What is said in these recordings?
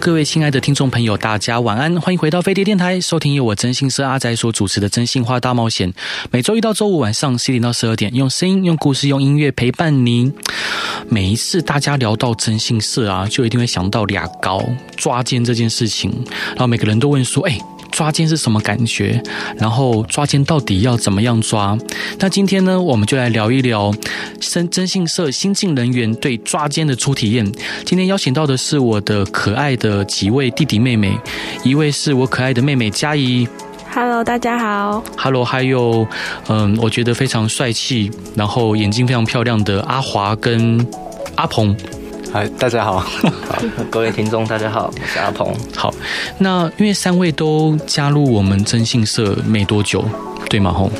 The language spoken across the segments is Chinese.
各位亲爱的听众朋友，大家晚安，欢迎回到飞碟电台，收听由我真心社阿宅所主持的《真心话大冒险》。每周一到周五晚上十点到十二点，用声音、用故事、用音乐陪伴您。每一次大家聊到真心社啊，就一定会想到俩高抓奸这件事情，然后每个人都问说：“哎。”抓奸是什么感觉？然后抓奸到底要怎么样抓？那今天呢，我们就来聊一聊征征信社新进人员对抓奸的初体验。今天邀请到的是我的可爱的几位弟弟妹妹，一位是我可爱的妹妹佳怡，Hello，大家好，Hello，还有嗯，我觉得非常帅气，然后眼睛非常漂亮的阿华跟阿鹏。嗨，大家好，好，各位听众大家好，我是阿鹏。好，那因为三位都加入我们征信社没多久，对吗？吼，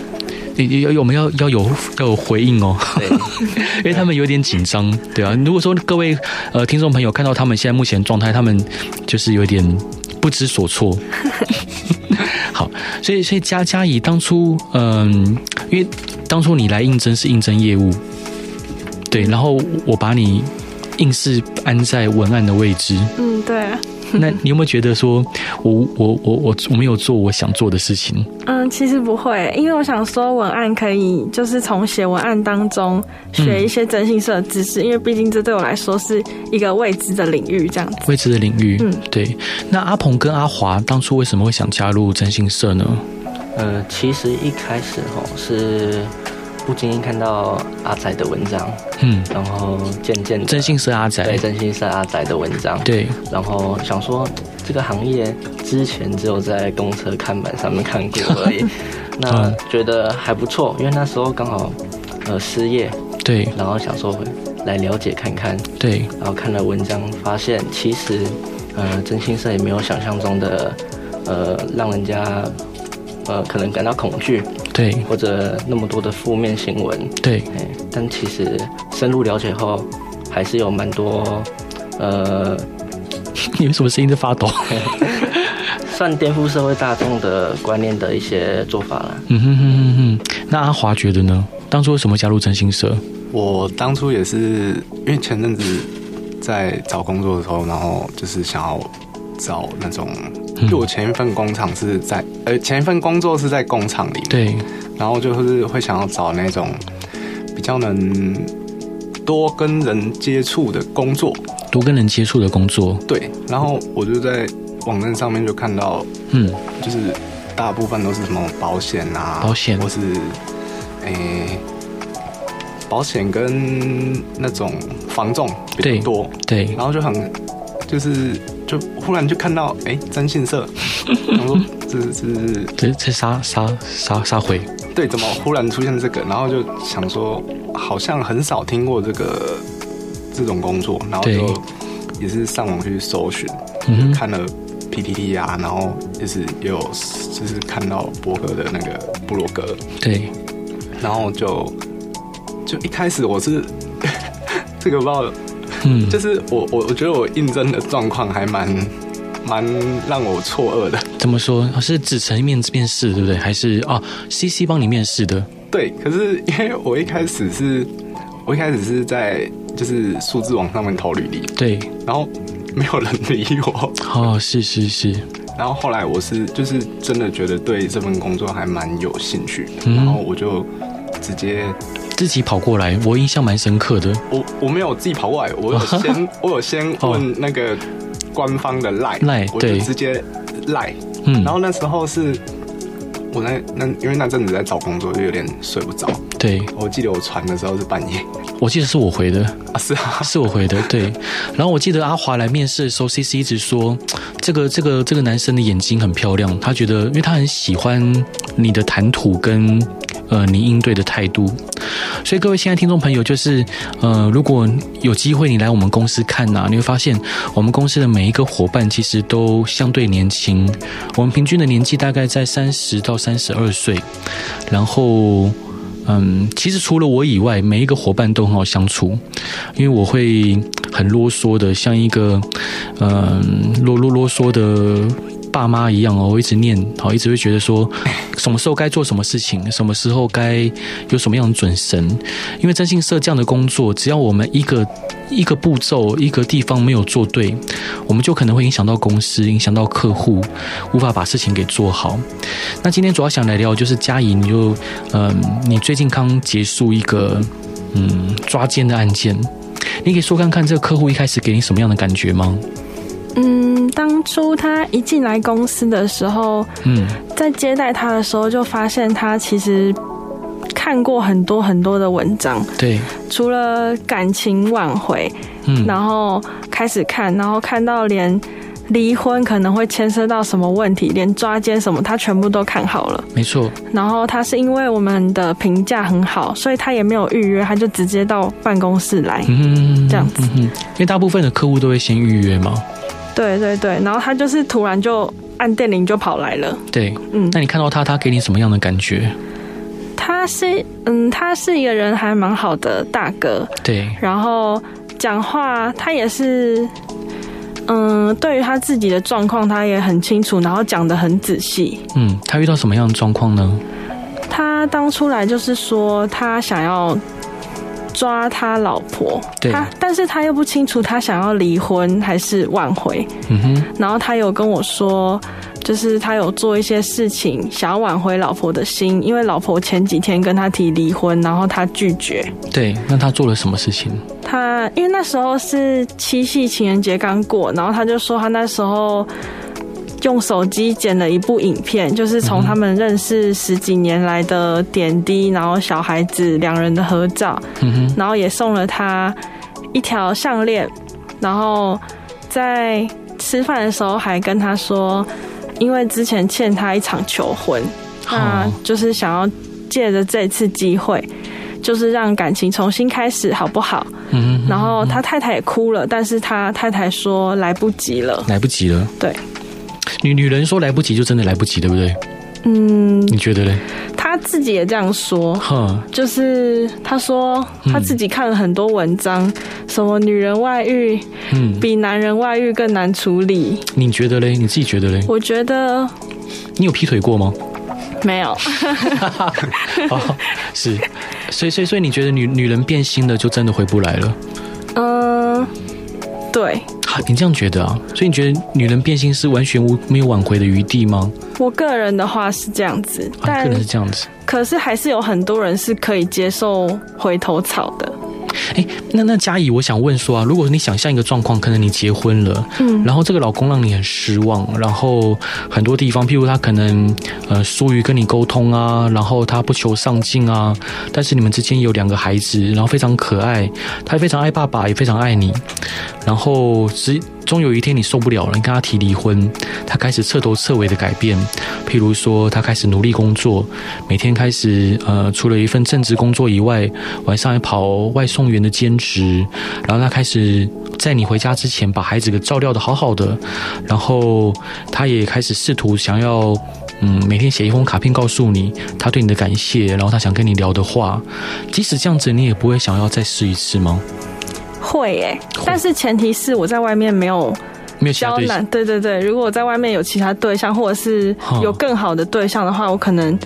要我们要要有要有回应哦，对，因为他们有点紧张，对啊。如果说各位呃听众朋友看到他们现在目前状态，他们就是有点不知所措。好，所以所以佳佳怡当初嗯、呃，因为当初你来应征是应征业务，对，然后我把你。硬是安在文案的位置。嗯，对。那你有没有觉得说我，我我我我我没有做我想做的事情？嗯，其实不会，因为我想说文案可以就是从写文案当中学一些征信社的知识，嗯，因为毕竟这对我来说是一个未知的领域，这样子。未知的领域，嗯，对。那阿鹏跟阿华当初为什么会想加入征信社呢？呃，其实一开始吼是。不经意看到阿仔的文章，嗯，然后渐渐的，征信社阿仔，对，真心是阿仔的文章，对，然后想说这个行业之前只有在公车看板上面看过而已，那觉得还不错，因为那时候刚好呃失业，对，然后想说来了解看看，对，然后看了文章发现其实呃真心社也没有想象中的呃让人家呃可能感到恐惧。对，或者那么多的负面新闻，对，但其实深入了解后，还是有蛮多，呃，你为什么声音在发抖？算颠覆社会大众的观念的一些做法了。嗯哼哼哼哼。那阿华觉得呢？当初为什么加入真心社？我当初也是因为前阵子在找工作的时候，然后就是想要找那种。就我前一份工厂是在，呃，前一份工作是在工厂里面，对，然后就是会想要找那种比较能多跟人接触的工作，多跟人接触的工作，对，然后我就在网站上面就看到，嗯，就是大部分都是什么保险啊，保险，或是，诶、欸，保险跟那种防重比较多，对，对，然后就很就是。就忽然就看到哎，征信社，然后说这是这这啥啥啥啥回，对，怎么忽然出现这个？然后就想说，好像很少听过这个这种工作，然后就也是上网去搜寻，嗯，看了 PPT 啊，然后就是也有就是看到博哥的那个部落格，对，然后就就一开始我是 这个不知道。嗯，就是我我我觉得我应征的状况还蛮蛮让我错愕的。怎么说？是纸层面面试对不对？还是啊，CC 帮你面试的？对。可是因为我一开始是，我一开始是在就是数字网上面投履历，对。然后没有人理我。哦，是是是。然后后来我是就是真的觉得对这份工作还蛮有兴趣，嗯，然后我就直接。自己跑过来，我印象蛮深刻的。我我没有自己跑过来，我有先 我有先问那个官方的赖赖，我就直接赖。嗯，然后那时候是我那那因为那阵子在找工作，就有点睡不着。对，我记得我传的时候是半夜。我记得是我回的啊，是啊，是我回的。对，然后我记得阿华来面试的时候，CC 一直说这个这个这个男生的眼睛很漂亮，他觉得因为他很喜欢你的谈吐跟。呃你应对的态度。所以各位亲爱听众朋友，就是呃如果有机会你来我们公司看呐、啊，你会发现我们公司的每一个伙伴其实都相对年轻，我们平均的年纪大概在三十到三十二岁，然后。嗯，其实除了我以外，每一个伙伴都很好相处，因为我会很啰嗦的，像一个嗯啰啰啰嗦的爸妈一样哦，我一直念，好，一直会觉得说，什么时候该做什么事情，什么时候该有什么样的准绳，因为征信社这样的工作，只要我们一个。一个步骤，一个地方没有做对，我们就可能会影响到公司，影响到客户，无法把事情给做好。那今天主要想来聊，就是佳怡，你就嗯，你最近刚结束一个嗯抓奸的案件，你可以说看看这个客户一开始给你什么样的感觉吗？嗯，当初他一进来公司的时候，嗯，在接待他的时候就发现他其实。看过很多很多的文章，对，除了感情挽回，嗯，然后开始看，然后看到连离婚可能会牵涉到什么问题，连抓奸什么，他全部都看好了，没错。然后他是因为我们的评价很好，所以他也没有预约，他就直接到办公室来，嗯，这样子，嗯，因为大部分的客户都会先预约嘛，对对对，然后他就是突然就按电铃就跑来了，对，嗯，那你看到他，他给你什么样的感觉？他是嗯，他是一个人还蛮好的大哥，对。然后讲话他也是，嗯，对于他自己的状况他也很清楚，然后讲的很仔细。嗯，他遇到什么样的状况呢？他当初来就是说他想要抓他老婆，对。他但是他又不清楚他想要离婚还是挽回。嗯哼。然后他有跟我说。就是他有做一些事情，想要挽回老婆的心，因为老婆前几天跟他提离婚，然后他拒绝。对，那他做了什么事情？他因为那时候是七夕情人节刚过，然后他就说他那时候用手机剪了一部影片，就是从他们认识十几年来的点滴，然后小孩子两人的合照，然后也送了他一条项链，然后在吃饭的时候还跟他说。因为之前欠他一场求婚，那就是想要借着这次机会，就是让感情重新开始，好不好？嗯。然后他太太也哭了，但是他太太说来不及了，来不及了。对，女女人说来不及就真的来不及，对不对？嗯，你觉得嘞？他自己也这样说，哈，就是他说他自己看了很多文章，什么女人外遇，嗯，比男人外遇更难处理。你觉得嘞？你自己觉得嘞？我觉得，你有劈腿过吗？没有。哦，是，所以所以所以你觉得女女人变心了就真的回不来了？嗯，对。你这样觉得啊？所以你觉得女人变心是完全无没有挽回的余地吗？我个人的话是这样子，但、啊、个人是这样子，可是还是有很多人是可以接受回头草的。哎，那那佳怡，我想问说啊，如果你想象一个状况，可能你结婚了，嗯，然后这个老公让你很失望，然后很多地方，譬如他可能呃疏于跟你沟通啊，然后他不求上进啊，但是你们之间有两个孩子，然后非常可爱，他非常爱爸爸，也非常爱你，然后只。终有一天你受不了了，你跟他提离婚，他开始彻头彻尾的改变。譬如说，他开始努力工作，每天开始呃，除了一份正职工作以外，晚上还跑外送员的兼职。然后他开始在你回家之前把孩子给照料得好好的。然后他也开始试图想要嗯，每天写一封卡片告诉你他对你的感谢，然后他想跟你聊的话。即使这样子，你也不会想要再试一次吗？会耶，但是前提是我在外面没有没有交男，对对对，如果我在外面有其他对象，或者是有更好的对象的话，我可能。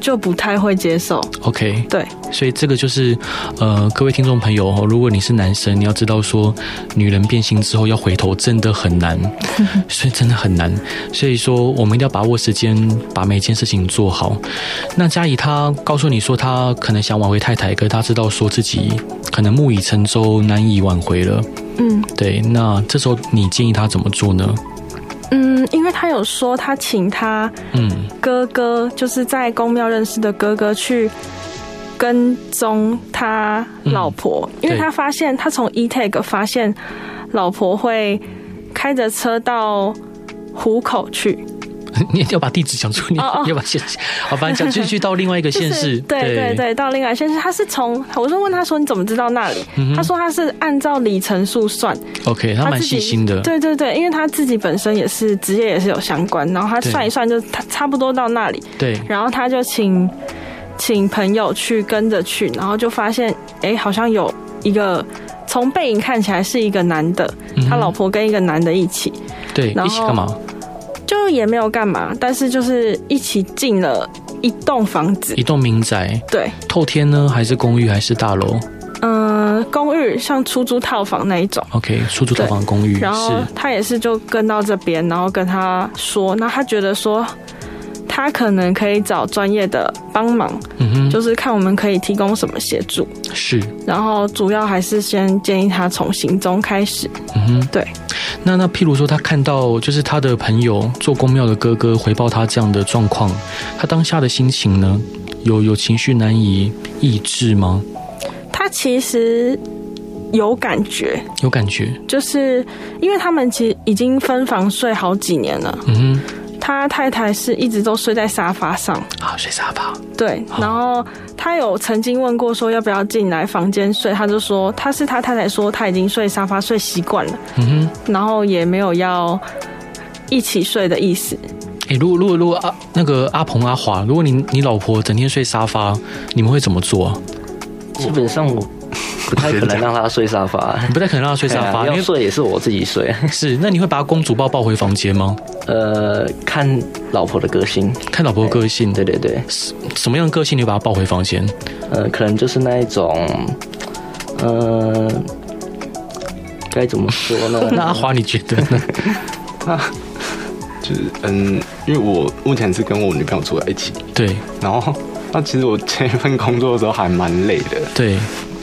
就不太会接受。OK，对，所以这个就是，呃，各位听众朋友哦，如果你是男生，你要知道说，女人变心之后要回头真的很难，所以真的很难。所以说，我们一定要把握时间，把每件事情做好。那佳怡她告诉你说，她可能想挽回太太，可是她知道说自己可能木已成舟，难以挽回了。嗯，对。那这时候你建议她怎么做呢？嗯，因为他有说他请他嗯。哥哥，就是在公庙认识的哥哥去跟踪他老婆，因为他发现他从 eTag 发现老婆会开着车到虎口去，你要把地址讲出，你要把县市，好，反正讲继续到另外一个县市，对对。对，到另外一个县市，他是从，我就问他说，你怎么知道那里？他说他是按照里程数算，OK，他蛮细心的，对对对，因为他自己本身也是职业也是有相关，然后他算一算就他差不多到那里，对，然后他就请请朋友去跟着去，然后就发现，哎，好像有一个从背影看起来是一个男的，他老婆跟一个男的一起，对，一起干嘛？就也没有干嘛，但是就是一起进了一栋房子，一栋民宅。对，透天呢，还是公寓，还是大楼？嗯、呃，公寓，像出租套房那一种。OK，出租套房公寓。然后他也是就跟到这边，然后跟他说，那他觉得说。他可能可以找专业的帮忙，嗯哼，就是看我们可以提供什么协助。是，然后主要还是先建议他从行踪开始。嗯哼，对。那那譬如说，他看到就是他的朋友做公庙的哥哥回报他这样的状况，他当下的心情呢？有有情绪难以抑制吗？他其实有感觉，有感觉，就是因为他们其实已经分房睡好几年了。嗯哼。他太太是一直都睡在沙发上啊，睡沙发。对，然后他有曾经问过说要不要进来房间睡，他就说他是他太太说他已经睡沙发睡习惯了，嗯哼，然后也没有要一起睡的意思。哎、欸，如果如果如果阿那个阿鹏阿华，如果你你老婆整天睡沙发，你们会怎么做？基本上我。不太可能让他睡沙发，不太可能让他睡沙发，因为睡也是我自己睡。是，那你会把公主抱抱回房间吗？呃，看老婆的个性，看老婆的个性。对对对，什么样的个性你会把她抱回房间？呃，可能就是那一种，呃，该怎么说呢？那阿华你觉得呢？啊，就是嗯，因为我目前是跟我女朋友住在一起，对，然后那其实我前一份工作的时候还蛮累的，对。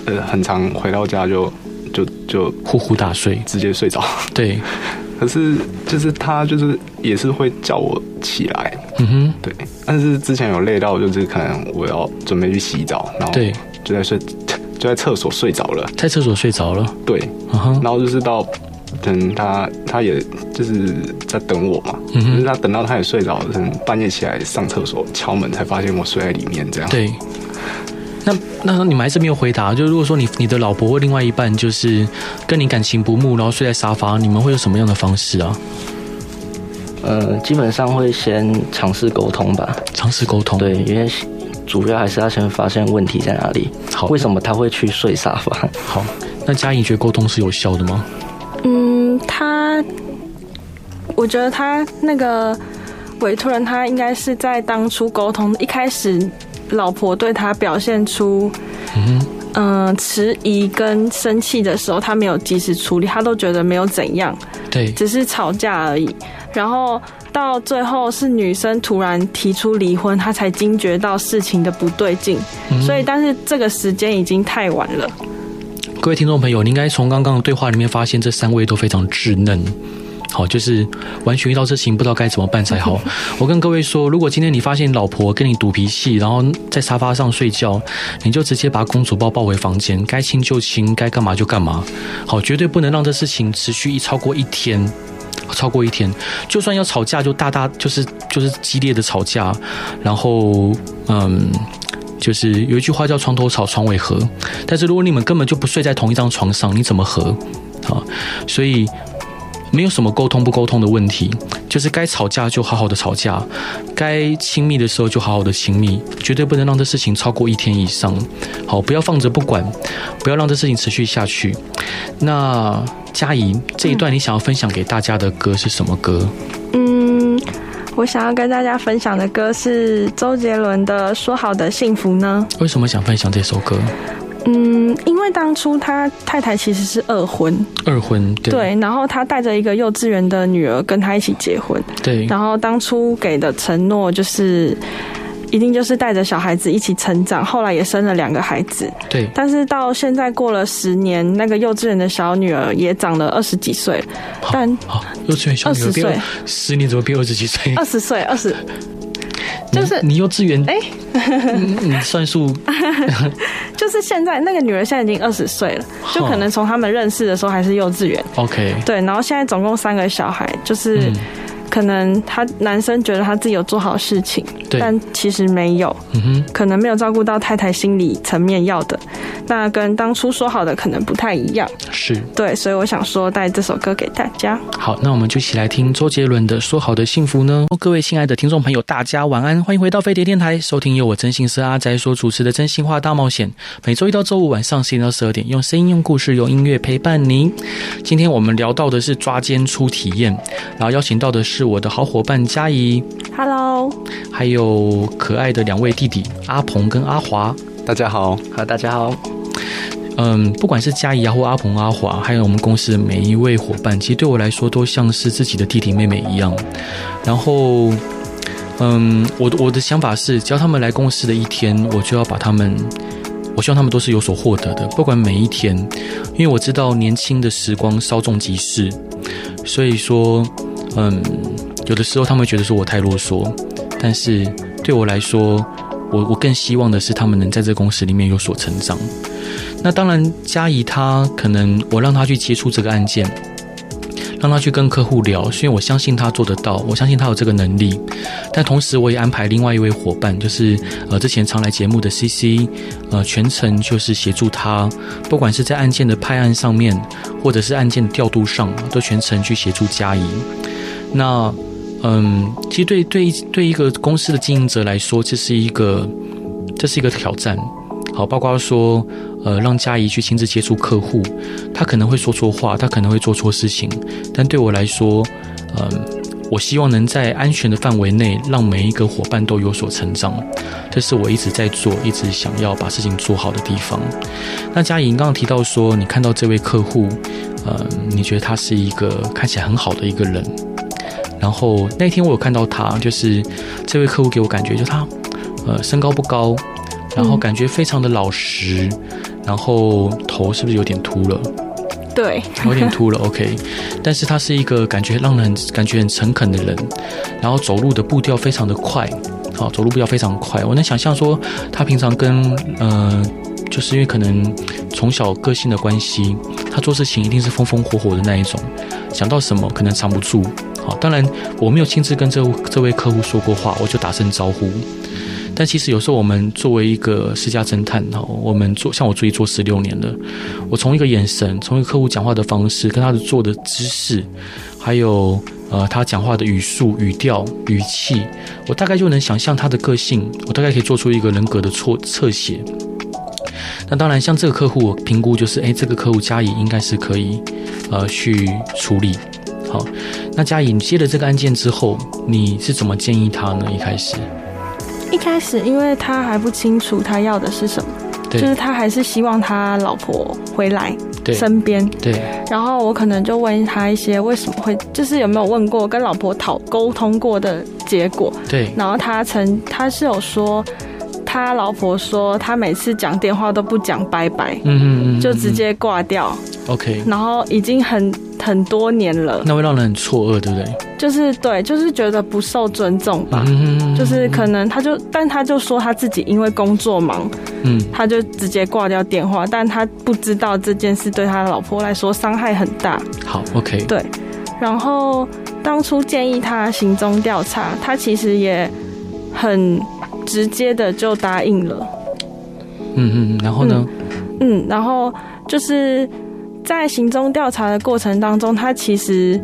呃，很常回到家就就就呼呼大睡，直接睡着。对，可是就是他就是也是会叫我起来。嗯哼，对。但是之前有累到，就是可能我要准备去洗澡，然后对，就在睡，就在厕所睡着了，在厕所睡着了。对。然后就是到等他，他也就是在等我嘛。嗯哼。就是他等到他也睡着了，等半夜起来上厕所敲门，才发现我睡在里面这样。对。那那你们还是没有回答，就如果说你你的老婆或另外一半就是跟你感情不睦，然后睡在沙发，你们会有什么样的方式啊？呃，基本上会先尝试沟通吧。尝试沟通。对，因为主要还是要先发现问题在哪里。好，为什么他会去睡沙发？好，那佳颖觉得沟通是有效的吗？嗯，他，我觉得他那个委托人，他应该是在当初沟通一开始。老婆对他表现出，嗯，迟疑跟生气的时候，他没有及时处理，他都觉得没有怎样，对，只是吵架而已。然后到最后是女生突然提出离婚，他才惊觉到事情的不对劲。所以，但是这个时间已经太晚了。各位听众朋友，你应该从刚刚的对话里面发现，这三位都非常稚嫩。好，就是完全遇到事情不知道该怎么办才好。我跟各位说，如果今天你发现你老婆跟你赌脾气，然后在沙发上睡觉，你就直接把公主抱抱回房间，该亲就亲，该干嘛就干嘛。好，绝对不能让这事情持续一超过一天，超过一天，就算要吵架，就大大就是就是激烈的吵架。然后，嗯，就是有一句话叫床头吵，床尾和。但是如果你们根本就不睡在同一张床上，你怎么和？啊，所以。没有什么沟通不沟通的问题，就是该吵架就好好的吵架，该亲密的时候就好好的亲密，绝对不能让这事情超过一天以上。好，不要放着不管，不要让这事情持续下去。那佳怡这一段你想要分享给大家的歌是什么歌？嗯，我想要跟大家分享的歌是周杰伦的《说好的幸福》呢。为什么想分享这首歌？嗯，因为当初他太太其实是二婚，二婚对，对，然后他带着一个幼稚园的女儿跟他一起结婚，对，然后当初给的承诺就是一定就是带着小孩子一起成长，后来也生了两个孩子，对，但是到现在过了十年，那个幼稚园的小女儿也长了二十几岁，但幼稚园小女儿变十年怎么变二十几岁？二十岁，二十。就是你，你幼稚园哎，你算数，就是现在那个女儿现在已经二十岁了，就可能从他们认识的时候还是幼稚园。OK，对，然后现在总共三个小孩，就是可能他男生觉得他自己有做好事情，对，但其实没有，嗯哼，可能没有照顾到太太心理层面要的，那跟当初说好的可能不太一样，是。对，所以我想说带这首歌给大家。好，那我们就一起来听周杰伦的《说好的幸福》呢。各位亲爱的听众朋友，大家晚安，欢迎回到飞碟电台，收听由我真心社阿宅所主持的《真心话大冒险》，每周一到周五晚上十点到十二点，用声音、用故事、用音乐陪伴您。今天我们聊到的是抓奸初体验，然后邀请到的是我的好伙伴佳怡，Hello，还有可爱的两位弟弟阿鹏跟阿华，大家好，好，大家好。嗯，不管是嘉怡啊，或阿鹏、阿华，还有我们公司的每一位伙伴，其实对我来说都像是自己的弟弟妹妹一样。然后，嗯，我的我的想法是，只要他们来公司的一天，我就要把他们，我希望他们都是有所获得的，不管每一天，因为我知道年轻的时光稍纵即逝，所以说，嗯，有的时候他们会觉得说我太啰嗦，但是对我来说，我我更希望的是他们能在这公司里面有所成长。那当然，佳怡她可能我让她去接触这个案件，让她去跟客户聊，所以我相信她做得到，我相信她有这个能力。但同时，我也安排另外一位伙伴，就是呃之前常来节目的 CC，呃全程就是协助她，不管是在案件的拍案上面，或者是案件调度上，都全程去协助佳怡。那嗯，其实对对对一个公司的经营者来说，这是一个这是一个挑战。好，包括说，呃，让佳怡去亲自接触客户，他可能会说错话，他可能会做错事情，但对我来说，嗯、我希望能在安全的范围内，让每一个伙伴都有所成长，这是我一直在做，一直想要把事情做好的地方。那佳怡，你刚刚提到说，你看到这位客户，呃，你觉得他是一个看起来很好的一个人，然后那天我有看到他，就是这位客户给我感觉，就他，呃，身高不高。然后感觉非常的老实，嗯、然后头是不是有点秃了？对，有点秃了。OK，但是他是一个感觉让人感觉很诚恳的人，然后走路的步调非常的快，好，走路步调非常快。我能想象说，他平常跟呃，就是因为可能从小个性的关系，他做事情一定是风风火火的那一种，想到什么可能藏不住。好，当然我没有亲自跟这这位客户说过话，我就打声招呼。但其实有时候我们作为一个私家侦探哦，我们做像我自己做十六年了，我从一个眼神，从一个客户讲话的方式，跟他的做的姿势，还有呃他讲话的语速、语调、语气，我大概就能想象他的个性，我大概可以做出一个人格的错侧写。那当然，像这个客户，评估就是，哎，这个客户佳怡应该是可以呃去处理。好，那嘉颖，你接了这个案件之后，你是怎么建议他呢？一开始？一开始，因为他还不清楚他要的是什么，就是他还是希望他老婆回来身边。对，然后我可能就问他一些为什么会，就是有没有问过跟老婆讨沟通过的结果。对，然后他曾他是有说，他老婆说他每次讲电话都不讲拜拜，嗯嗯嗯，就直接挂掉。OK，然后已经很很多年了，那会让人很错愕，对不对？就是对，就是觉得不受尊重吧。嗯，就是可能他就，但他就说他自己因为工作忙，嗯，他就直接挂掉电话，但他不知道这件事对他老婆来说伤害很大。好，OK。对，然后当初建议他行踪调查，他其实也很直接的就答应了。嗯嗯，然后呢？嗯，嗯，然后就是在行踪调查的过程当中，他其实。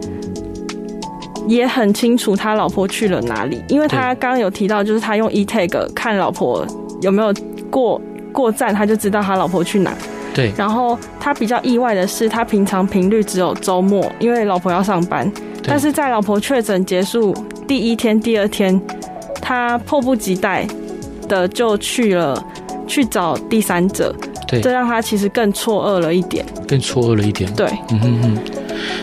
也很清楚他老婆去了哪里，因为他刚刚有提到，就是他用 eTag 看老婆有没有过过站，他就知道他老婆去哪。对。然后他比较意外的是，他平常频率只有周末，因为老婆要上班。但是在老婆确诊结束第一天、第二天，他迫不及待的就去了去找第三者。对。这让他其实更错愕了一点。更错愕了一点。对。嗯哼哼。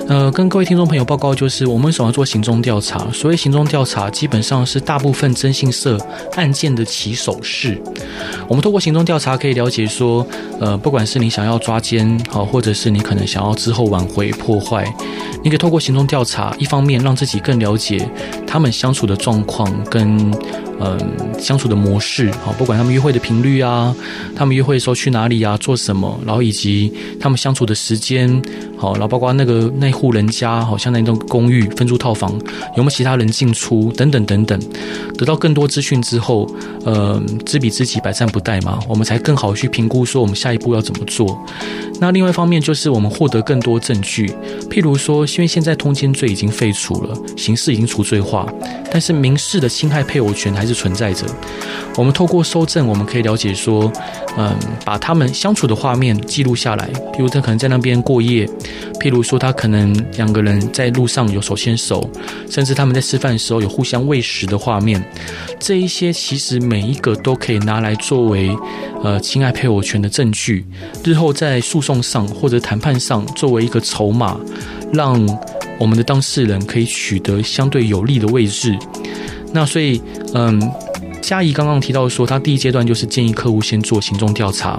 呃，跟各位听众朋友报告，就是我们想要做行踪调查。所谓行踪调查，基本上是大部分征信社案件的起手式。我们透过行踪调查可以了解说，呃，不管是你想要抓奸，好，或者是你可能想要之后挽回破坏，你可以透过行踪调查，一方面让自己更了解他们相处的状况跟嗯，相处的模式，好，不管他们约会的频率啊，他们约会的时候去哪里啊，做什么，然后以及他们相处的时间，好，然后包括那个那户人家，好像那栋公寓分租套房有没有其他人进出等等等等，得到更多资讯之后，呃，知彼知己，百战不殆嘛，我们才更好去评估说我们下一步要怎么做。那另外一方面就是我们获得更多证据，譬如说，因为现在通奸罪已经废除了，刑事已经除罪化，但是民事的侵害配偶权还是存在着。我们透过搜证，我们可以了解说，嗯，把他们相处的画面记录下来，譬如他可能在那边过夜，譬如说他可能两个人在路上有手牵手，甚至他们在吃饭的时候有互相喂食的画面，这一些其实每一个都可以拿来作为呃侵害配偶权的证据，日后在诉讼上或者谈判上作为一个筹码，让我们的当事人可以取得相对有利的位置。那所以，嗯，嘉怡刚刚提到说，他第一阶段就是建议客户先做行踪调查，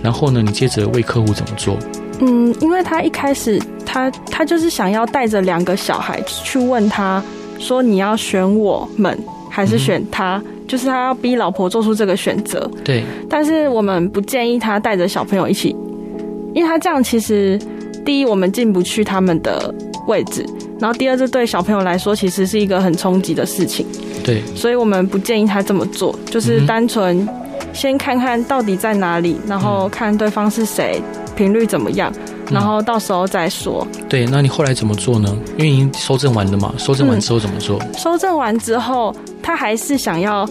然后呢，你接着为客户怎么做？嗯，因为他一开始他他就是想要带着两个小孩去问他说，你要选我们还是选他？嗯、就是他要逼老婆做出这个选择。对。但是我们不建议他带着小朋友一起，因为他这样其实第一我们进不去他们的位置。然后第二，这对小朋友来说其实是一个很冲击的事情。对，所以我们不建议他这么做，就是单纯先看看到底在哪里，然后看对方是谁，频率怎么样，然后到时候再说。对，那你后来怎么做呢？因为已经收证完了嘛，收证完之后怎么做？嗯，搜证完之后，他还是想要。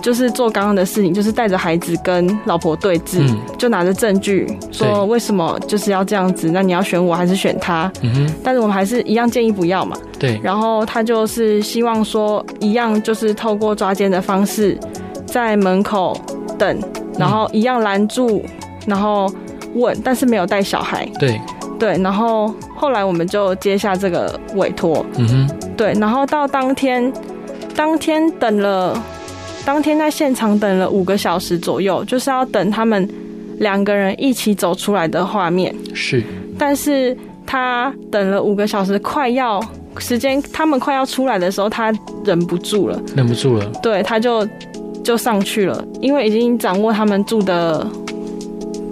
就是做刚刚的事情，就是带着孩子跟老婆对峙，嗯、就拿着证据说为什么就是要这样子？那你要选我还是选他？嗯哼。但是我们还是一样建议不要嘛。对。然后他就是希望说一样，就是透过抓奸的方式，在门口等，然后一样拦住，然后问，但是没有带小孩。对。对。然后后来我们就接下这个委托。嗯哼。对。然后到当天，当天等了。当天在现场等了五个小时左右，就是要等他们两个人一起走出来的画面。是，但是他等了五个小时，快要时间他们快要出来的时候，他忍不住了，忍不住了。对，他就就上去了，因为已经掌握他们住的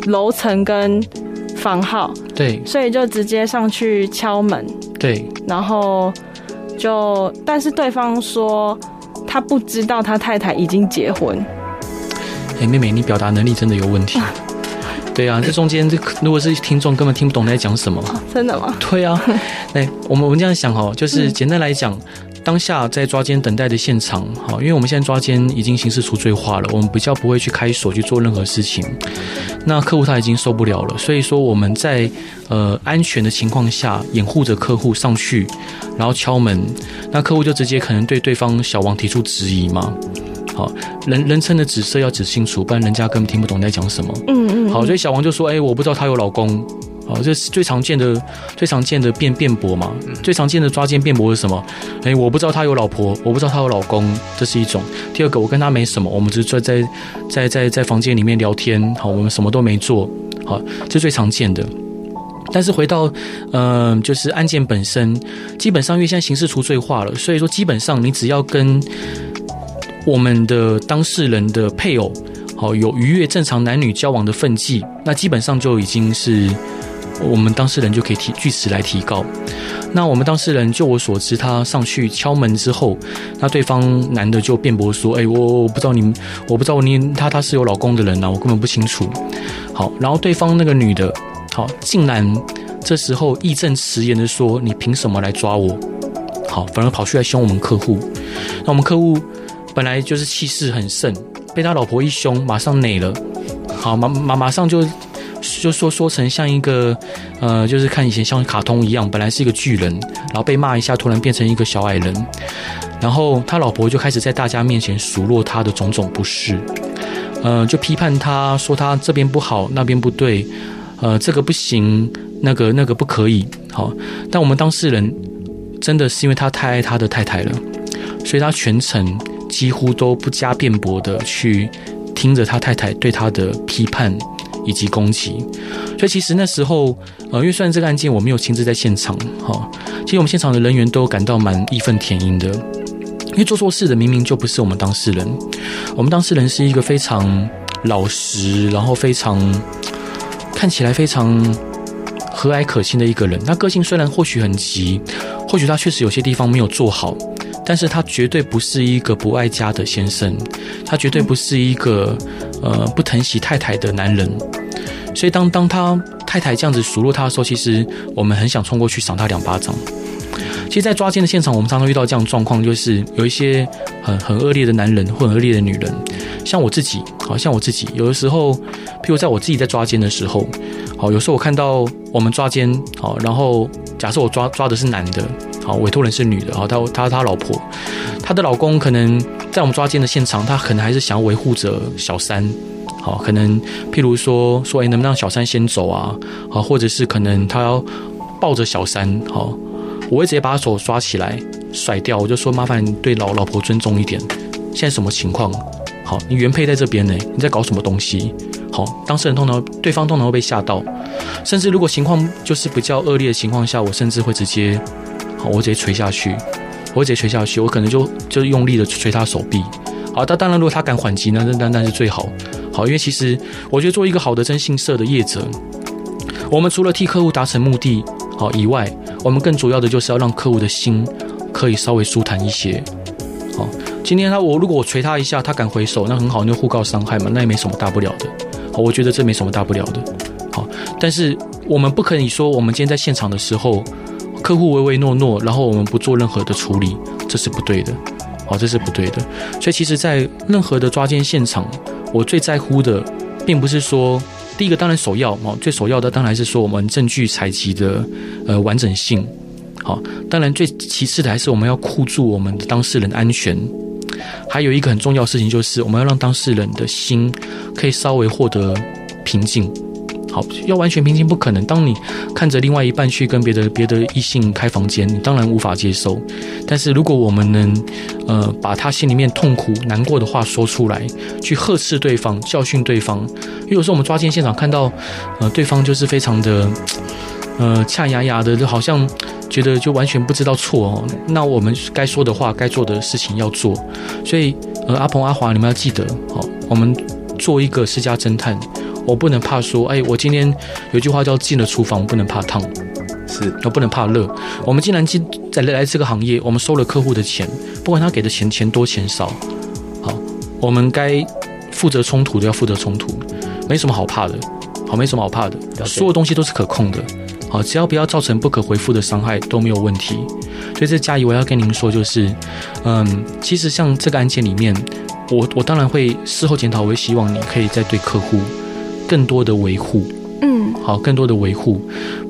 楼层跟房号。对，所以就直接上去敲门。对，然后就，但是对方说。他不知道他太太已经结婚。哎，妹妹，你表达能力真的有问题。对啊，这中间这如果是听众根本听不懂你在讲什么。真的吗？对啊。哎，我们我们这样想哦，就是简单来讲。当下在抓奸等待的现场，好，因为我们现在抓奸已经刑事除罪化了，我们比较不会去开锁去做任何事情。那客户他已经受不了了，所以说我们在呃安全的情况下掩护着客户上去，然后敲门，那客户就直接可能对对方小王提出质疑嘛。好，人人称的紫色要指清楚，不然人家根本听不懂你在讲什么。嗯嗯。好，所以小王就说：“哎，我不知道她有老公。”哦，这是最常见的、最常见的辩辩驳嘛。最常见的抓奸辩驳是什么？哎，我不知道他有老婆，我不知道他有老公，这是一种。第二个，我跟他没什么，我们只是在在在在在房间里面聊天。好，我们什么都没做。好，这是最常见的。但是回到嗯、呃，就是案件本身，基本上因为现在刑事除罪化了，所以说基本上你只要跟我们的当事人的配偶好有逾越正常男女交往的分际，那基本上就已经是。我们当事人就可以提据实来提告。那我们当事人，就我所知，他上去敲门之后，那对方男的就辩驳说：“哎，我我不知道你，我不知道你他他是有老公的人呐，我根本不清楚。”好，然后对方那个女的，好，竟然这时候义正辞严的说：“你凭什么来抓我？”好，反而跑去来凶我们客户。那我们客户本来就是气势很盛，被他老婆一凶，马上馁了。好，马马马上就。就说说成像一个，呃，就是看以前像卡通一样，本来是一个巨人，然后被骂一下，突然变成一个小矮人，然后他老婆就开始在大家面前数落他的种种不是，呃，就批判他说他这边不好，那边不对，呃，这个不行，那个那个不可以，好，但我们当事人真的是因为他太爱他的太太了，所以他全程几乎都不加辩驳的去听着他太太对他的批判。以及攻击，所以其实那时候，呃，因为虽然这个案件我没有亲自在现场，哈，其实我们现场的人员都感到蛮义愤填膺的，因为做错事的明明就不是我们当事人，我们当事人是一个非常老实，然后非常看起来非常和蔼可亲的一个人。他个性虽然或许很急，或许他确实有些地方没有做好，但是他绝对不是一个不爱家的先生，他绝对不是一个呃不疼惜太太的男人。所以当当他太太这样子数落他的时候，其实我们很想冲过去赏他两巴掌。其实，在抓奸的现场，我们常常遇到这样状况，就是有一些很很恶劣的男人或很恶劣的女人，像我自己，好像我自己，有的时候，譬如在我自己在抓奸的时候，好，有时候我看到我们抓奸，好，然后假设我抓抓的是男的，好，委托人是女的，好，他他他老婆，他的老公可能在我们抓奸的现场，他可能还是想要维护着小三，好，可能譬如说说，哎，能不能让小三先走啊？好，或者是可能他要抱着小三，好。我会直接把手抓起来甩掉，我就说，麻烦你对老老婆尊重一点。现在什么情况？好，你原配在这边呢，你在搞什么东西？好，当事人通常对方通常会被吓到，甚至如果情况就是比较恶劣的情况下，我甚至会直接，好，我直接捶下去，我直接捶下去，我可能就就用力的捶他手臂。好，但当然如果他敢还击呢，那那那是最好。好，因为其实我觉得做一个好的征信社的业者，我们除了替客户达成目的好以外，我们更主要的就是要让客户的心可以稍微舒坦一些。好，今天他我如果我捶他一下，他敢回手，那很好，那互告伤害嘛，那也没什么大不了的。好，我觉得这没什么大不了的。好，但是我们不可以说我们今天在现场的时候，客户唯唯诺诺，然后我们不做任何的处理，这是不对的。哦，这是不对的。所以其实，在任何的抓奸现场，我最在乎的，并不是说。第一个当然首要哦，最首要的当然是说我们证据采集的呃完整性，好，当然最其次的还是我们要护住我们的当事人安全，还有一个很重要的事情就是我们要让当事人的心可以稍微获得平静。好，要完全平静不可能。当你看着另外一半去跟别的别的异性开房间，你当然无法接受。但是如果我们能，呃，把他心里面痛苦难过的话说出来，去呵斥对方、教训对方。因为有时候我们抓奸现场看到，呃，对方就是非常的，呃，恰牙牙的，就好像觉得就完全不知道错哦。那我们该说的话、该做的事情要做。所以，呃，阿鹏、阿华，你们要记得，好，我们做一个私家侦探。我不能怕说，哎，我今天有句话叫进了厨房不能怕烫，是，我不能怕热。我们既然进在来这个行业，我们收了客户的钱，不管他给的钱钱多钱少，好，我们该负责冲突的要负责冲突，没什么好怕的，好，没什么好怕的，所有东西都是可控的，好，只要不要造成不可回复的伤害都没有问题。所以这嘉怡我要跟您说，就是，嗯，其实像这个案件里面，我我当然会事后检讨，我会希望你可以再对客户。更多的维护，嗯，好，更多的维护，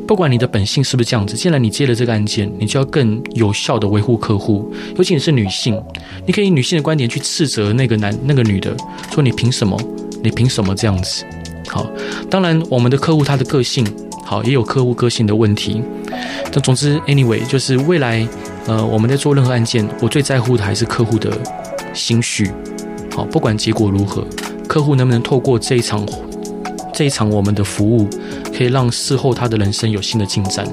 不管你的本性是不是这样子，既然你接了这个案件，你就要更有效的维护客户。尤其你是女性，你可以以女性的观点去斥责那个男、那个女的，说你凭什么？你凭什么这样子？好，当然我们的客户他的个性，好，也有客户个性的问题。但总之，anyway，就是未来，呃，我们在做任何案件，我最在乎的还是客户的心绪。好，不管结果如何，客户能不能透过这一场。这一场我们的服务，可以让事后他的人生有新的进展，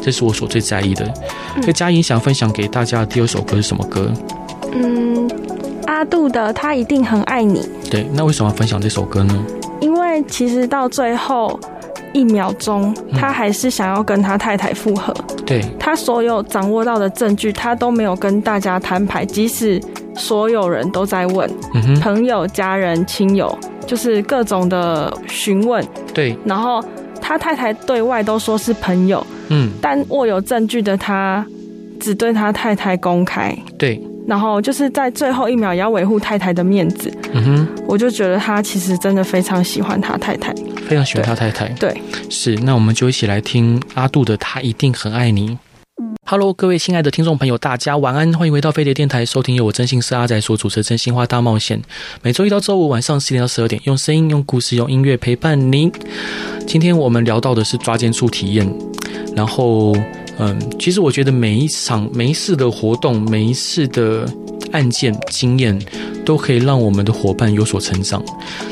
这是我所最在意的。所以嘉莹想分享给大家的第二首歌是什么歌？嗯，阿杜的他一定很爱你。对，那为什么要分享这首歌呢？因为其实到最后一秒钟，他还是想要跟他太太复合。对，他所有掌握到的证据，他都没有跟大家摊牌，即使所有人都在问，嗯，朋友、家人、亲友。就是各种的询问，对，然后他太太对外都说是朋友，嗯，但握有证据的他只对他太太公开，对，然后就是在最后一秒也要维护太太的面子，嗯哼，我就觉得他其实真的非常喜欢他太太，非常喜欢他太太，对，对。是，那我们就一起来听阿杜的《他一定很爱你》。Hello，各位亲爱的听众朋友，大家晚安，欢迎回到飞碟电台，收听由我征信社阿仔所主持的《真心话大冒险》。每周一到周五晚上十点到十二点，用声音、用故事、用音乐陪伴您。今天我们聊到的是抓奸处体验。然后，嗯，其实我觉得每一场、每一次的活动、每一次的案件经验，都可以让我们的伙伴有所成长。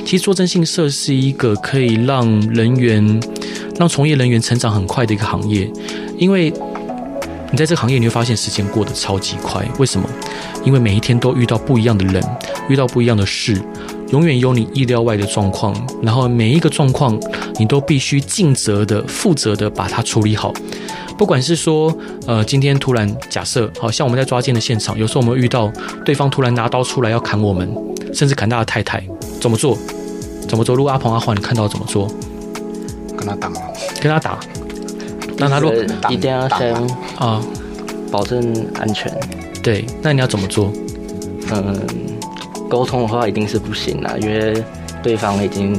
其实做征信社是一个可以让人员、让从业人员成长很快的一个行业，因为。你在这个行业，你会发现时间过得超级快。为什么？因为每一天都遇到不一样的人，遇到不一样的事，永远有你意料外的状况。然后每一个状况，你都必须尽责的、负责的把它处理好。不管是说，呃，今天突然假设，好像我们在抓奸的现场，有时候我们遇到对方突然拿刀出来要砍我们，甚至砍他的太太，怎么做？怎么做？如果阿鹏阿华，你看到怎么做？跟他打吗？跟他打。那他如果一定要先啊，保证安全。对，那你要怎么做？嗯，沟通的话一定是不行啦，因为对方已经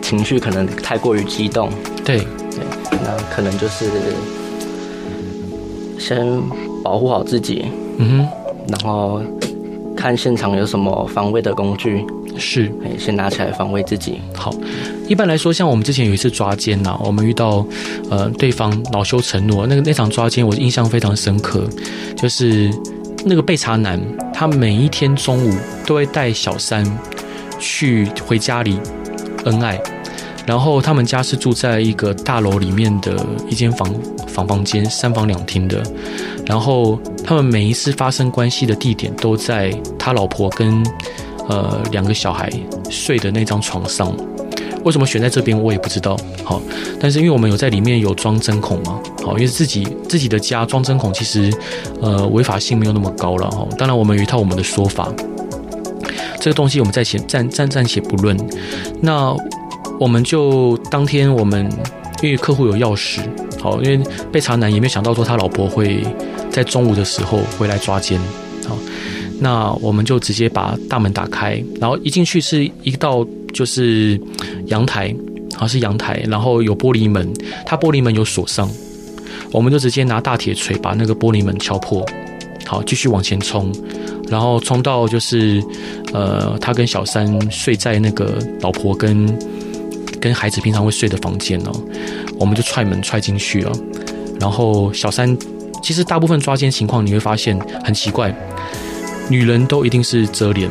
情绪可能太过于激动。对对，那可能就是先保护好自己。嗯哼，然后看现场有什么防卫的工具。是，先拿起来防卫自己。好，一般来说，像我们之前有一次抓奸呐，我们遇到呃对方恼羞成怒，那个那场抓奸我印象非常深刻，就是那个被查男，他每一天中午都会带小三去回家里恩爱，然后他们家是住在一个大楼里面的一间房房房间，三房两厅的，然后他们每一次发生关系的地点都在他老婆跟。呃，两个小孩睡的那张床上，为什么选在这边我也不知道。好，但是因为我们有在里面有装针孔嘛，好，因为自己自己的家装针孔其实呃违法性没有那么高了哈。当然我们有一套我们的说法，这个东西我们暂且暂暂暂且不论。那我们就当天我们因为客户有钥匙，好，因为被查男也没有想到说他老婆会在中午的时候回来抓奸，好。那我们就直接把大门打开，然后一进去是一道就是阳台，好像是阳台，然后有玻璃门，它玻璃门有锁上，我们就直接拿大铁锤把那个玻璃门敲破，好，继续往前冲，然后冲到就是呃，他跟小三睡在那个老婆跟跟孩子平常会睡的房间哦，我们就踹门踹进去了，然后小三其实大部分抓奸情况你会发现很奇怪。女人都一定是遮脸，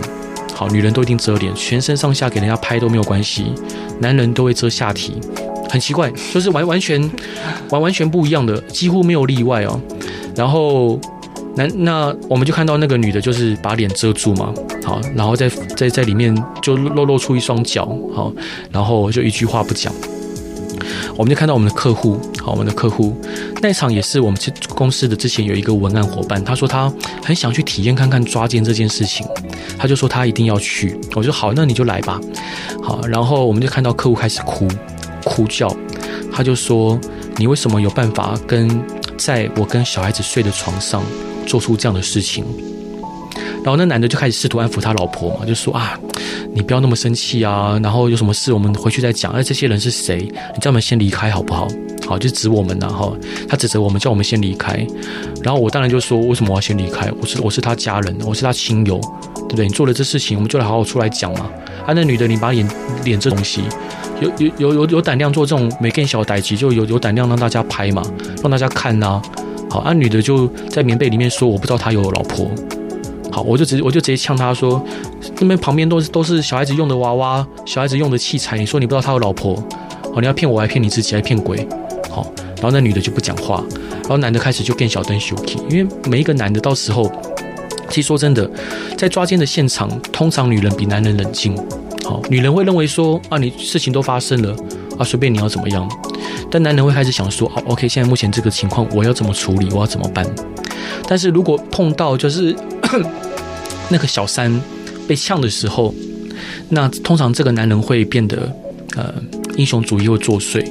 好，女人都一定遮脸，全身上下给人家拍都没有关系。男人都会遮下体，很奇怪，就是完完全完完全不一样的，几乎没有例外哦。然后男那我们就看到那个女的，就是把脸遮住嘛，好，然后在在在里面就露露出一双脚，好，然后就一句话不讲。我们就看到我们的客户，好，我们的客户那场也是我们公司的之前有一个文案伙伴，他说他很想去体验看看抓奸这件事情，他就说他一定要去。我说好，那你就来吧。好，然后我们就看到客户开始哭哭叫，他就说你为什么有办法跟在我跟小孩子睡的床上做出这样的事情？然后那男的就开始试图安抚他老婆嘛，就说啊。你不要那么生气啊！然后有什么事我们回去再讲。哎，这些人是谁？你叫我们先离开好不好？好，就指我们然后他指责我们，叫我们先离开。然后我当然就说，为什么我要先离开？我是我是他家人，我是他亲友，对不对？你做了这事情，我们就来好好出来讲嘛。啊，那女的，你把脸脸这东西，有有有有有胆量做这种没更小歹气，就有有胆量让大家拍嘛，让大家看呐、好，啊，女的就在棉被里面说，我不知道他有老婆。我就直接我就直接呛他说，那边旁边都是都是小孩子用的娃娃，小孩子用的器材。你说你不知道他有老婆，好，你要骗我还骗你自己还骗鬼，好，然后那女的就不讲话，然后男的开始就变小灯 Suki，因为每一个男的到时候，其实说真的，在抓奸的现场，通常女人比男人冷静，好，女人会认为说啊，你事情都发生了啊，随便你要怎么样，但男人会开始想说，哦，OK，现在目前这个情况我要怎么处理，我要怎么办？但是如果碰到就是。那个小三被呛的时候，那通常这个男人会变得呃英雄主义会作祟。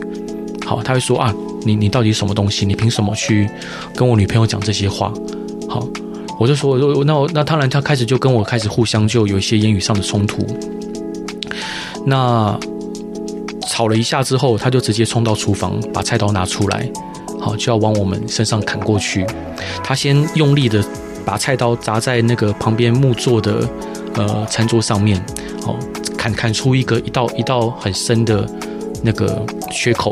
好，他会说啊，你你到底什么东西？你凭什么去跟我女朋友讲这些话？好，我就说，那我那当然，他开始就跟我开始互相就有一些言语上的冲突。那吵了一下之后，他就直接冲到厨房，把菜刀拿出来，好，就要往我们身上砍过去。他先用力的。把菜刀砸在那个旁边木做的呃餐桌上面，好，砍砍出一个一道一道很深的那个缺口，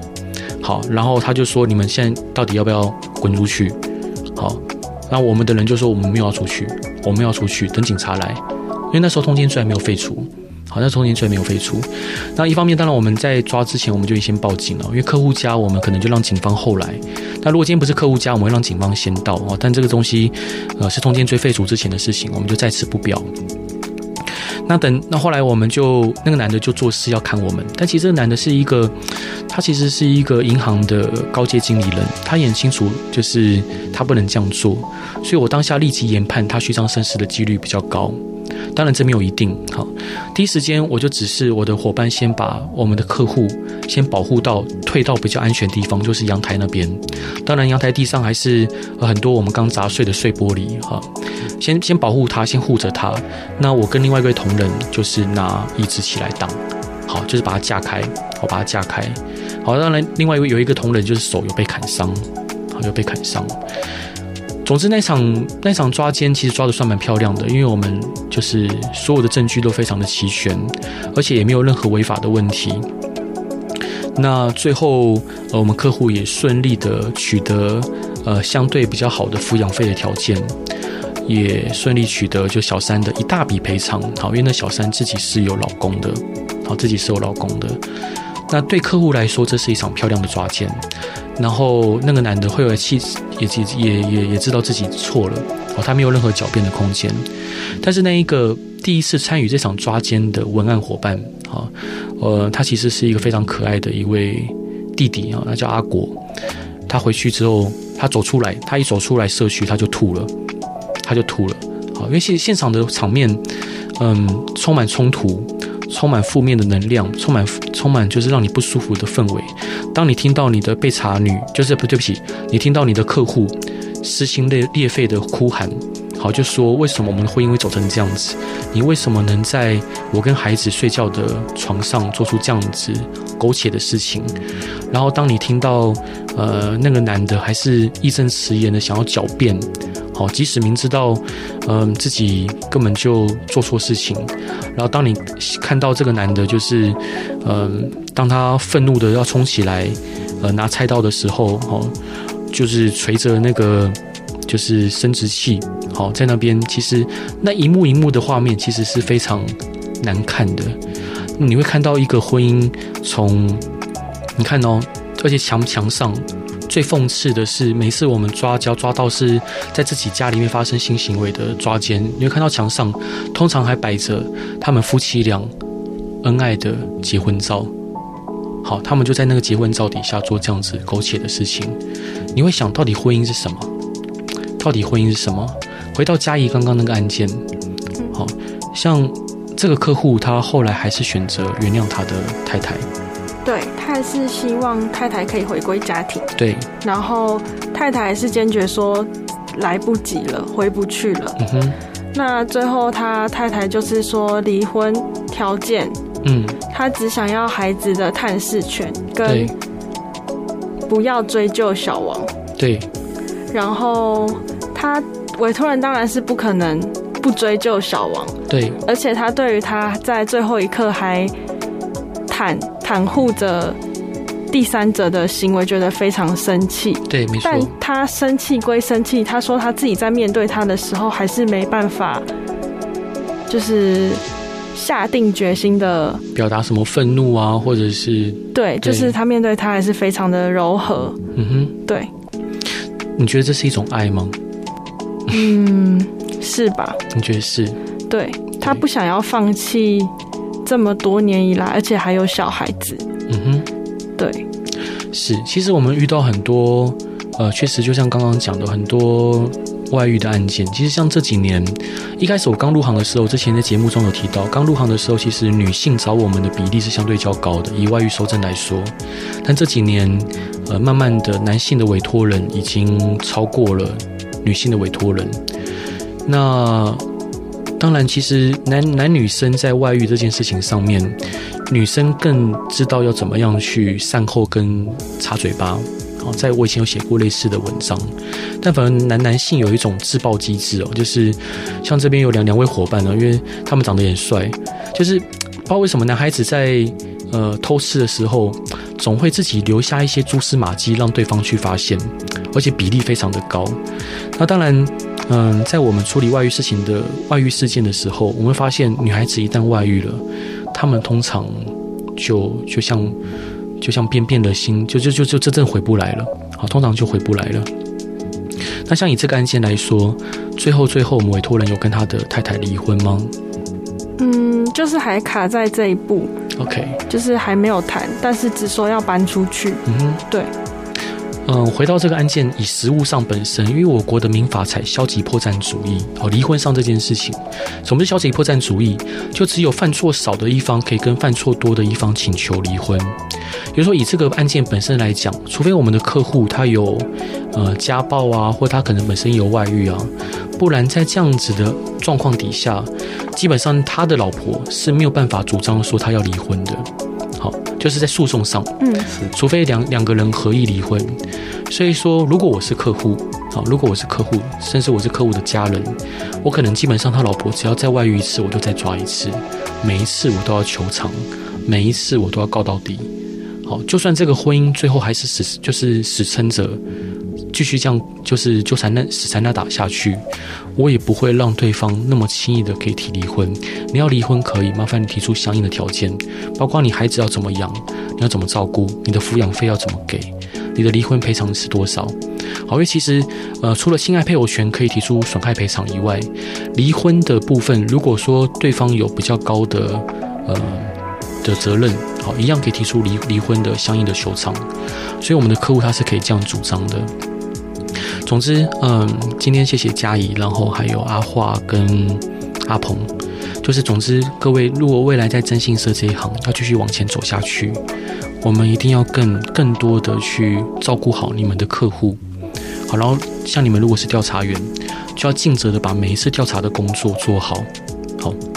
好，然后他就说：“你们现在到底要不要滚出去？”好，那我们的人就说：“我们没有要出去，我们要出去，等警察来。”因为那时候通奸罪还没有废除，好，像通奸罪没有废除。那一方面，当然我们在抓之前，我们就先报警了，因为客户家，我们可能就让警方后来。那如果今天不是客户家，我们会让警方先到哦。但这个东西，呃，是通奸罪废除之前的事情，我们就在此不表。那等那后来，我们就那个男的就做事要看我们，但其实这个男的是一个，他其实是一个银行的高阶经理人，他也很清楚，就是他不能这样做，所以我当下立即研判他虚张声势的几率比较高。当然这没有一定。好，第一时间我就指示我的伙伴先把我们的客户先保护到退到比较安全的地方，就是阳台那边。当然阳台地上还是很多我们刚砸碎的碎玻璃。哈，先先保护他，先护着他。那我跟另外一位同仁就是拿椅子起来挡，好，就是把它架开，我把它架开。好，当然另外一位有一个同仁就是手有被砍伤，好，有被砍伤。总之，那场那场抓奸其实抓得算蛮漂亮的，因为我们就是所有的证据都非常的齐全，而且也没有任何违法的问题。那最后，呃，我们客户也顺利的取得呃相对比较好的抚养费的条件，也顺利取得就小三的一大笔赔偿。好，因为那小三自己是有老公的，好，自己是有老公的。那对客户来说，这是一场漂亮的抓奸。然后那个男的会有气，也也也也知道自己错了哦，他没有任何狡辩的空间。但是那一个第一次参与这场抓奸的文案伙伴啊，呃，他其实是一个非常可爱的一位弟弟啊，他叫阿果。他回去之后，他走出来，他一走出来社区，他就吐了，他就吐了。好，因为现现场的场面，嗯，充满冲突。充满负面的能量，充满充满就是让你不舒服的氛围。当你听到你的被查女，就是不对不起，你听到你的客户撕心裂裂肺的哭喊，好，就说为什么我们的婚姻会走成这样子？你为什么能在我跟孩子睡觉的床上做出这样子苟且的事情？然后当你听到呃那个男的还是义正辞严的想要狡辩。好，即使明知道，嗯、自己根本就做错事情，然后当你看到这个男的，就是，嗯、当他愤怒的要冲起来，呃，拿菜刀的时候，哦，就是捶着那个就是生殖器，好，在那边，其实那一幕一幕的画面，其实是非常难看的。你会看到一个婚姻从，你看哦，而且墙墙上。最讽刺的是，每次我们抓交抓到是在自己家里面发生性行为的抓奸，你会看到墙上通常还摆着他们夫妻俩恩爱的结婚照。好，他们就在那个结婚照底下做这样子苟且的事情。你会想到底婚姻是什么？到底婚姻是什么？回到嘉怡刚刚那个案件，好像这个客户他后来还是选择原谅他的太太。对，他还是希望太太可以回归家庭。对，然后太太还是坚决说来不及了，回不去了。嗯哼。那最后他太太就是说离婚条件，嗯，他只想要孩子的探视权，跟不要追究小王。对。然后他委托人当然是不可能不追究小王。对。而且他对于他在最后一刻还。袒袒护着第三者的行为，觉得非常生气。对，没错。但他生气归生气，他说他自己在面对他的时候，还是没办法，就是下定决心的表达什么愤怒啊，或者是对，就是他面对他还是非常的柔和。嗯哼，对。你觉得这是一种爱吗？嗯，是吧？你觉得是？对，他不想要放弃。这么多年以来，而且还有小孩子。嗯哼，对，是。其实我们遇到很多，呃，确实就像刚刚讲的很多外遇的案件。其实像这几年，一开始我刚入行的时候，之前在节目中有提到，刚入行的时候，其实女性找我们的比例是相对较高的，以外遇收证来说。但这几年，呃，慢慢的，男性的委托人已经超过了女性的委托人。那。当然，其实男男女生在外遇这件事情上面，女生更知道要怎么样去善后跟插嘴巴。好，在我以前有写过类似的文章，但反正男男性有一种自爆机制哦，就是像这边有两两位伙伴呢，因为他们长得也帅，就是不知道为什么男孩子在呃偷吃的时候，总会自己留下一些蛛丝马迹，让对方去发现，而且比例非常的高。那当然。嗯，在我们处理外遇事情的外遇事件的时候，我们会发现女孩子一旦外遇了，她们通常就就像就像变变了心，就就就就真正回不来了。好，通常就回不来了。那像以这个案件来说，最后最后，我们委托人有跟他的太太离婚吗？嗯，就是还卡在这一步。OK，就是还没有谈，但是只说要搬出去。嗯哼，对。嗯，回到这个案件，以实务上本身，因为我国的民法采消极破绽主义，哦，离婚上这件事情，什么是消极破绽主义？就只有犯错少的一方可以跟犯错多的一方请求离婚。比如说，以这个案件本身来讲，除非我们的客户他有呃家暴啊，或他可能本身有外遇啊，不然在这样子的状况底下，基本上他的老婆是没有办法主张说他要离婚的。好，就是在诉讼上，嗯，除非两两个人合意离婚。所以说，如果我是客户，好，如果我是客户，甚至我是客户的家人，我可能基本上他老婆只要再外遇一次，我就再抓一次，每一次我都要求偿，每一次我都要告到底。好，就算这个婚姻最后还是死，就是死撑着，继续这样，就是纠缠那死缠那打下去，我也不会让对方那么轻易的可以提离婚。你要离婚可以，麻烦你提出相应的条件，包括你孩子要怎么养，你要怎么照顾，你的抚养费要怎么给，你的离婚赔偿是多少？好，因为其实呃，除了性爱配偶权可以提出损害赔偿以外，离婚的部分，如果说对方有比较高的呃。的责任，好，一样可以提出离离婚的相应的求偿，所以我们的客户他是可以这样主张的。总之，嗯，今天谢谢佳怡，然后还有阿华跟阿鹏，就是总之各位，如果未来在征信社这一行要继续往前走下去，我们一定要更更多的去照顾好你们的客户，好，然后像你们如果是调查员，就要尽责的把每一次调查的工作做好。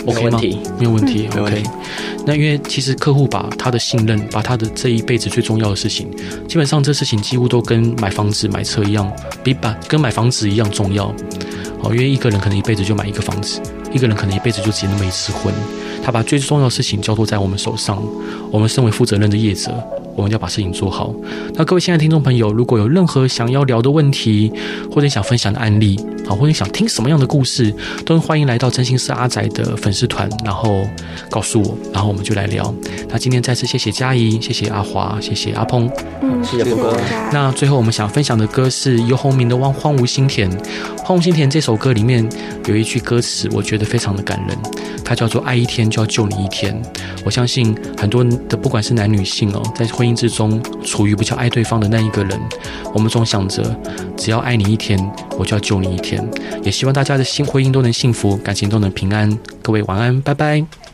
OK 吗？没有问题。嗯、OK，那因为其实客户把他的信任，把他的这一辈子最重要的事情，基本上这事情几乎都跟买房子、买车一样，比把跟买房子一样重要。好，因为一个人可能一辈子就买一个房子，一个人可能一辈子就结那么一次婚。他把最重要的事情交托在我们手上，我们身为负责任的业者，我们要把事情做好。那各位亲爱的听众朋友，如果有任何想要聊的问题，或者想分享的案例，好，或者想听什么样的故事，都欢迎来到真心是阿宅的粉丝团，然后告诉我，然后我们就来聊。那今天再次谢谢佳怡，谢谢阿华，谢谢阿鹏，嗯，谢谢哥。那最后我们想分享的歌是游鸿明的《荒荒芜心田》。《荒芜心田》这首歌里面有一句歌词，我觉得非常的感人，它叫做“爱一天就要救你一天”。我相信很多的不管是男女性哦，在婚姻之中处于比较爱对方的那一个人，我们总想着只要爱你一天，我就要救你一天。也希望大家的新婚姻都能幸福，感情都能平安。各位晚安，拜拜。